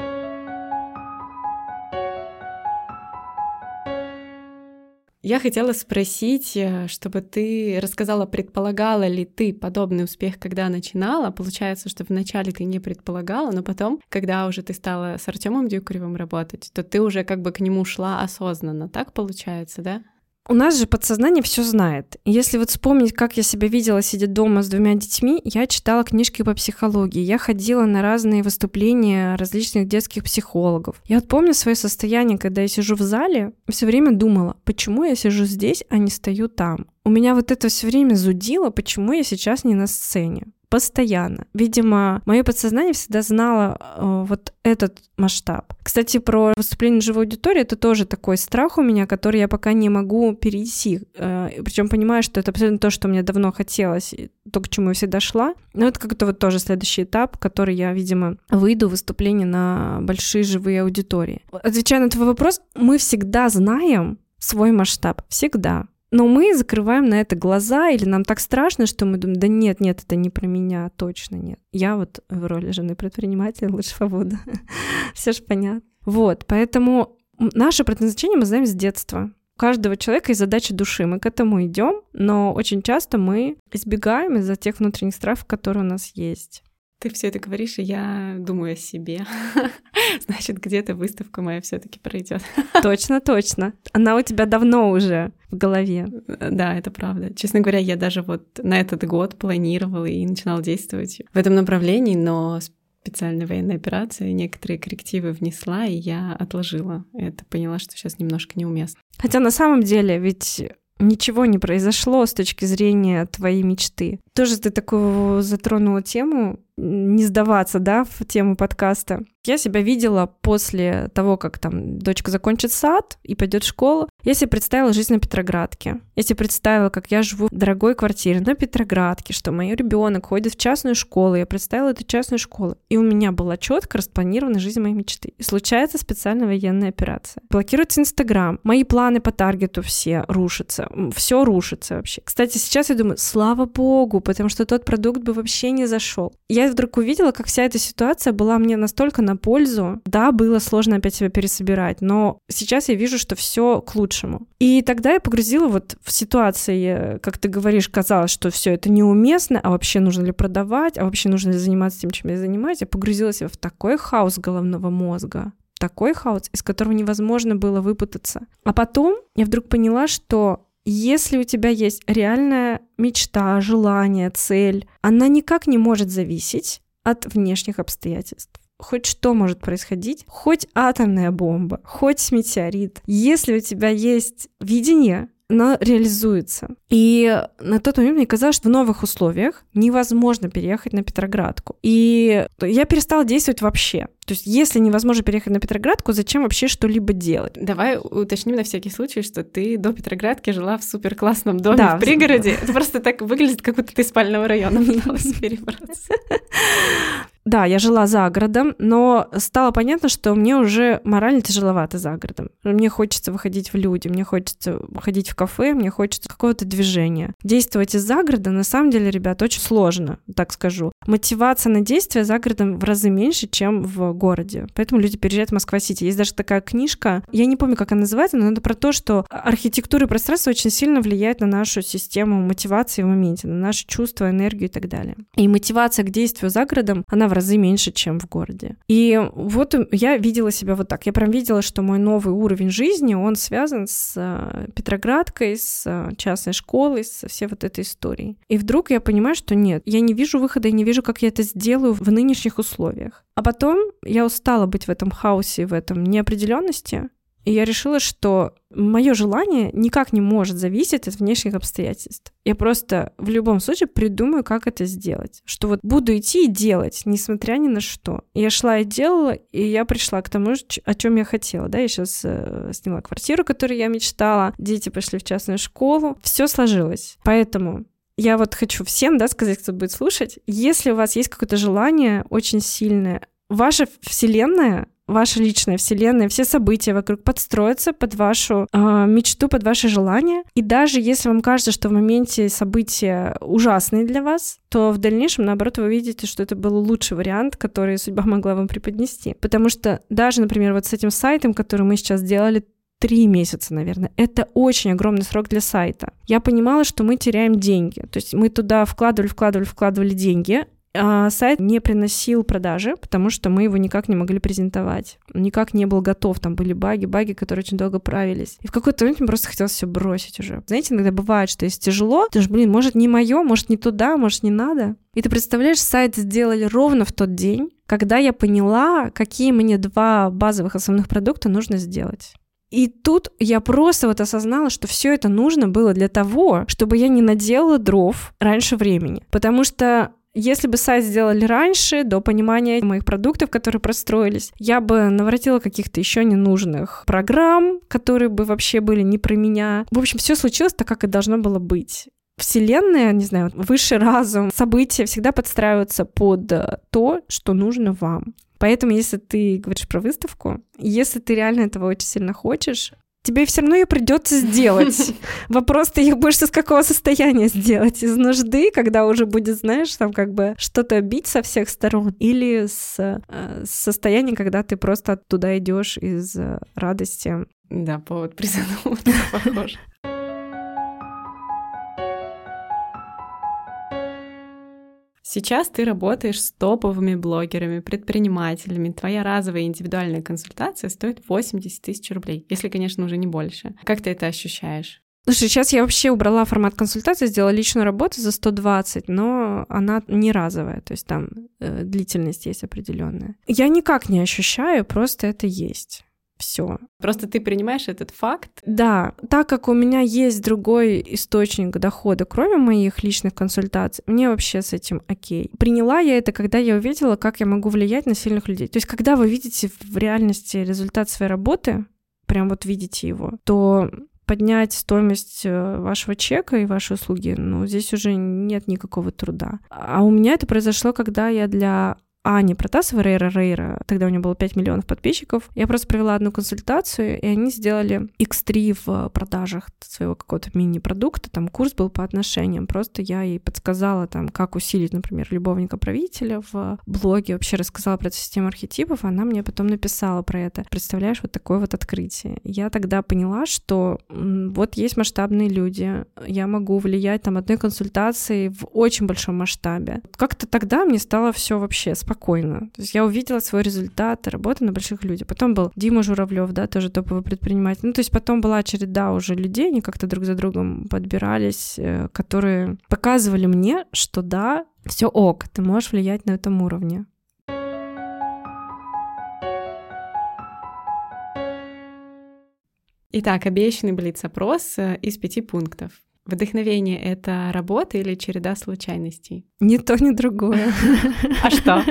Я хотела спросить, э, чтобы ты рассказала, предполагала ли ты подобный успех, когда начинала? Получается, что вначале ты не предполагала, но потом, когда уже ты стала с Артемом Дюкаревым работать, то ты уже как бы к нему шла осознанно. Так получается, да? У нас же подсознание все знает. Если вот вспомнить, как я себя видела, сидя дома с двумя детьми, я читала книжки по психологии, я ходила на разные выступления различных детских психологов. Я вот помню свое состояние, когда я сижу в зале, все время думала, почему я сижу здесь, а не стою там. У меня вот это все время зудило, почему я сейчас не на сцене постоянно. Видимо, мое подсознание всегда знало э, вот этот масштаб. Кстати, про выступление живой аудитории это тоже такой страх у меня, который я пока не могу перейти. Э, причем понимаю, что это абсолютно то, что мне давно хотелось, то, к чему я всегда шла. Но это как-то вот тоже следующий этап, который я, видимо, выйду в выступление на большие живые аудитории. Отвечая на твой вопрос, мы всегда знаем свой масштаб. Всегда. Но мы закрываем на это глаза, или нам так страшно, что мы думаем, да нет, нет, это не про меня, точно нет. Я вот в роли жены предпринимателя лучше побуду. Все же понятно. Вот, поэтому наше предназначение мы знаем с детства. У каждого человека есть задача души, мы к этому идем, но очень часто мы избегаем из-за тех внутренних страхов, которые у нас есть. Ты все это говоришь, и я думаю о себе. Значит, где-то выставка моя все-таки пройдет. Точно, точно. Она у тебя давно уже в голове. Да, это правда. Честно говоря, я даже вот на этот год планировала и начинала действовать в этом направлении, но специальная военная операция, некоторые коррективы внесла, и я отложила это, поняла, что сейчас немножко неуместно. Хотя на самом деле ведь ничего не произошло с точки зрения твоей мечты. Тоже ты такую затронула тему, не сдаваться, да, в тему подкаста. Я себя видела после того, как там дочка закончит сад и пойдет в школу. Я себе представила жизнь на Петроградке. Я себе представила, как я живу в дорогой квартире на Петроградке, что мой ребенок ходит в частную школу. Я представила эту частную школу. И у меня была четко распланирована жизнь моей мечты. И случается специальная военная операция. Блокируется Инстаграм. Мои планы по таргету все рушатся. Все рушится вообще. Кстати, сейчас я думаю, слава богу, потому что тот продукт бы вообще не зашел. Я вдруг увидела, как вся эта ситуация была мне настолько на пользу. Да, было сложно опять себя пересобирать, но сейчас я вижу, что все к лучшему. И тогда я погрузила вот в ситуации, как ты говоришь, казалось, что все это неуместно, а вообще нужно ли продавать, а вообще нужно ли заниматься тем, чем я занимаюсь. Я погрузилась в такой хаос головного мозга, такой хаос, из которого невозможно было выпутаться. А потом я вдруг поняла, что если у тебя есть реальная мечта, желание, цель, она никак не может зависеть от внешних обстоятельств хоть что может происходить, хоть атомная бомба, хоть метеорит. Если у тебя есть видение, оно реализуется. И на тот момент мне казалось, что в новых условиях невозможно переехать на Петроградку. И я перестала действовать вообще. То есть, если невозможно переехать на Петроградку, зачем вообще что-либо делать? Давай уточним на всякий случай, что ты до Петроградки жила в супер классном доме да, в пригороде. Это просто так выглядит, как будто ты из спального района пыталась перебраться. Да, я жила за городом, но стало понятно, что мне уже морально тяжеловато за городом. Мне хочется выходить в люди, мне хочется выходить в кафе, мне хочется какого-то движения. Действовать из-за города, на самом деле, ребят, очень сложно, так скажу. Мотивация на действие за городом в разы меньше, чем в городе. Поэтому люди переезжают в Москва-Сити. Есть даже такая книжка, я не помню, как она называется, но это про то, что архитектура и пространство очень сильно влияет на нашу систему мотивации в моменте, на наши чувства, энергию и так далее. И мотивация к действию за городом, она в разы меньше, чем в городе. И вот я видела себя вот так. Я прям видела, что мой новый уровень жизни, он связан с э, Петроградкой, с э, частной школой, со всей вот этой историей. И вдруг я понимаю, что нет, я не вижу выхода и не вижу, как я это сделаю в нынешних условиях. А потом я устала быть в этом хаосе, в этом неопределенности, И я решила, что мое желание никак не может зависеть от внешних обстоятельств. Я просто в любом случае придумаю, как это сделать. Что вот буду идти и делать, несмотря ни на что. Я шла и делала, и я пришла к тому, о чем я хотела. Да, я сейчас э, сняла квартиру, которую я мечтала, дети пошли в частную школу, все сложилось. Поэтому я вот хочу всем, да, сказать, кто будет слушать, если у вас есть какое-то желание очень сильное, ваша вселенная ваша личная вселенная, все события вокруг подстроятся под вашу э, мечту, под ваши желания. И даже если вам кажется, что в моменте события ужасные для вас, то в дальнейшем, наоборот, вы увидите, что это был лучший вариант, который судьба могла вам преподнести. Потому что даже, например, вот с этим сайтом, который мы сейчас сделали, три месяца, наверное. Это очень огромный срок для сайта. Я понимала, что мы теряем деньги. То есть мы туда вкладывали, вкладывали, вкладывали деньги, а сайт не приносил продажи, потому что мы его никак не могли презентовать. Никак не был готов. Там были баги, баги, которые очень долго правились. И в какой-то момент мне просто хотелось все бросить уже. Знаете, иногда бывает, что если тяжело, ты же, блин, может, не мое, может, не туда, может, не надо. И ты представляешь, сайт сделали ровно в тот день, когда я поняла, какие мне два базовых основных продукта нужно сделать. И тут я просто вот осознала, что все это нужно было для того, чтобы я не наделала дров раньше времени. Потому что если бы сайт сделали раньше, до понимания моих продуктов, которые простроились, я бы наворотила каких-то еще ненужных программ, которые бы вообще были не про меня. В общем, все случилось так, как и должно было быть. Вселенная, не знаю, высший разум, события всегда подстраиваются под то, что нужно вам. Поэтому, если ты говоришь про выставку, если ты реально этого очень сильно хочешь, тебе все равно ее придется сделать. Вопрос, ты ее будешь из какого состояния сделать? Из нужды, когда уже будет, знаешь, там как бы что-то бить со всех сторон, или с, э, состояния, когда ты просто оттуда идешь из э, радости. Да, повод призадуматься похож. Сейчас ты работаешь с топовыми блогерами, предпринимателями. Твоя разовая индивидуальная консультация стоит 80 тысяч рублей, если, конечно, уже не больше. Как ты это ощущаешь? Слушай, сейчас я вообще убрала формат консультации, сделала личную работу за 120, но она не разовая, то есть там э, длительность есть определенная. Я никак не ощущаю, просто это есть все. Просто ты принимаешь этот факт? Да, так как у меня есть другой источник дохода, кроме моих личных консультаций, мне вообще с этим окей. Приняла я это, когда я увидела, как я могу влиять на сильных людей. То есть, когда вы видите в реальности результат своей работы, прям вот видите его, то поднять стоимость э, вашего чека и вашей услуги, ну, здесь уже нет никакого труда. А у меня это произошло, когда я для Ани Протасова, Рейра Рейра, тогда у нее было 5 миллионов подписчиков. Я просто провела одну консультацию, и они сделали X3 в продажах своего какого-то мини-продукта. Там курс был по отношениям. Просто я ей подсказала, там, как усилить, например, любовника правителя в блоге. Вообще рассказала про эту систему архетипов. Она мне потом написала про это. Представляешь, вот такое вот открытие. Я тогда поняла, что вот есть масштабные люди. Я могу влиять там одной консультацией в очень большом масштабе. Как-то тогда мне стало все вообще спокойно спокойно. То есть я увидела свой результат работы на больших людях. Потом был Дима Журавлев, да, тоже топовый предприниматель. Ну, то есть потом была череда уже людей, они как-то друг за другом подбирались, э, которые показывали мне, что да, все ок, ты можешь влиять на этом уровне. Итак, обещанный блиц-опрос э, из пяти пунктов. Вдохновение — это работа или череда случайностей? Ни то, ни другое. А что?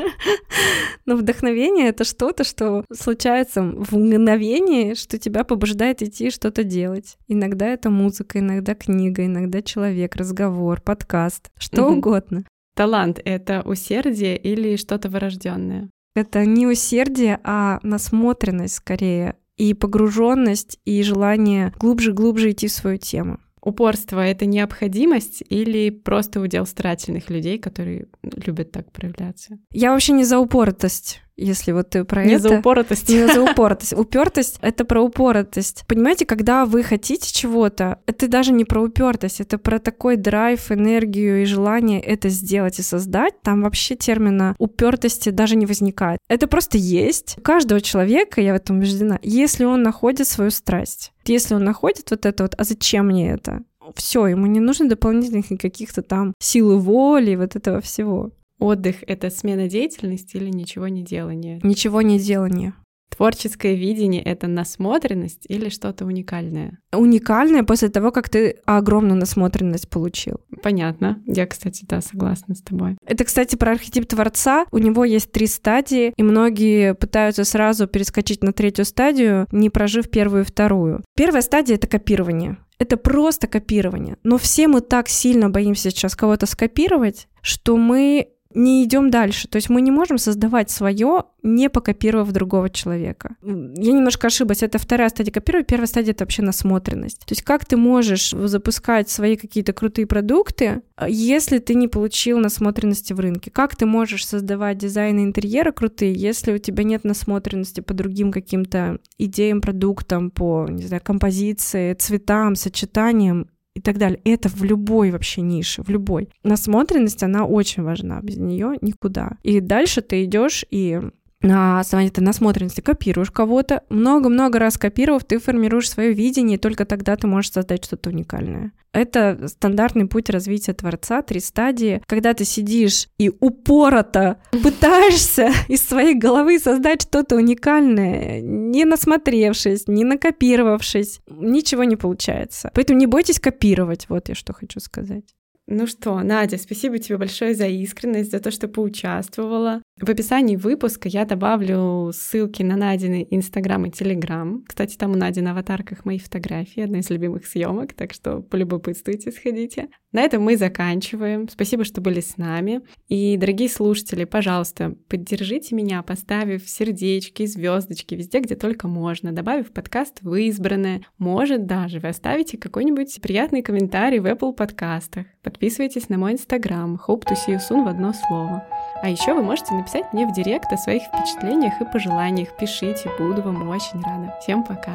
Но вдохновение — это что-то, что случается в мгновение, что тебя побуждает идти что-то делать. Иногда это музыка, иногда книга, иногда человек, разговор, подкаст, что угодно. Талант — это усердие или что-то вырожденное? Это не усердие, а насмотренность скорее, и погруженность, и желание глубже-глубже идти в свою тему. Упорство — это необходимость или просто удел старательных людей, которые любят так проявляться? Я вообще не за упоротость если вот ты про не это... за упоротость. Не за упоротость. Упертость — это про упоротость. Понимаете, когда вы хотите чего-то, это даже не про упертость, это про такой драйв, энергию и желание это сделать и создать. Там вообще термина упертости даже не возникает. Это просто есть. У каждого человека, я в этом убеждена, если он находит свою страсть, если он находит вот это вот, а зачем мне это? Все, ему не нужно дополнительных каких-то там силы воли, вот этого всего. Отдых — это смена деятельности или ничего не делание? Ничего не делание. Творческое видение — это насмотренность или что-то уникальное? Уникальное после того, как ты огромную насмотренность получил. Понятно. Я, кстати, да, согласна с тобой. Это, кстати, про архетип Творца. У него есть три стадии, и многие пытаются сразу перескочить на третью стадию, не прожив первую и вторую. Первая стадия — это копирование. Это просто копирование. Но все мы так сильно боимся сейчас кого-то скопировать, что мы не идем дальше. То есть мы не можем создавать свое, не покопировав другого человека. Я немножко ошиблась. Это вторая стадия копирования. Первая стадия — это вообще насмотренность. То есть как ты можешь запускать свои какие-то крутые продукты, если ты не получил насмотренности в рынке? Как ты можешь создавать дизайны интерьера крутые, если у тебя нет насмотренности по другим каким-то идеям, продуктам, по, не знаю, композиции, цветам, сочетаниям и так далее. Это в любой вообще нише, в любой. Насмотренность, она очень важна, без нее никуда. И дальше ты идешь и на основании этой насмотренности копируешь кого-то, много-много раз копировав, ты формируешь свое видение, и только тогда ты можешь создать что-то уникальное. Это стандартный путь развития творца, три стадии, когда ты сидишь и упорото пытаешься из своей головы создать что-то уникальное, не насмотревшись, не накопировавшись, ничего не получается. Поэтому не бойтесь копировать, вот я что хочу сказать. Ну что, Надя, спасибо тебе большое за искренность, за то, что поучаствовала. В описании выпуска я добавлю ссылки на Надины Инстаграм и Телеграм. Кстати, там у Нади на аватарках мои фотографии, одна из любимых съемок, так что полюбопытствуйте, сходите. На этом мы заканчиваем. Спасибо, что были с нами. И, дорогие слушатели, пожалуйста, поддержите меня, поставив сердечки, звездочки везде, где только можно, добавив подкаст в избранное. Может, даже вы оставите какой-нибудь приятный комментарий в Apple подкастах. Подписывайтесь на мой инстаграм hope to see you soon в одно слово. А еще вы можете написать мне в директ о своих впечатлениях и пожеланиях. Пишите, буду вам очень рада. Всем пока.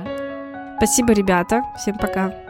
Спасибо, ребята. Всем пока.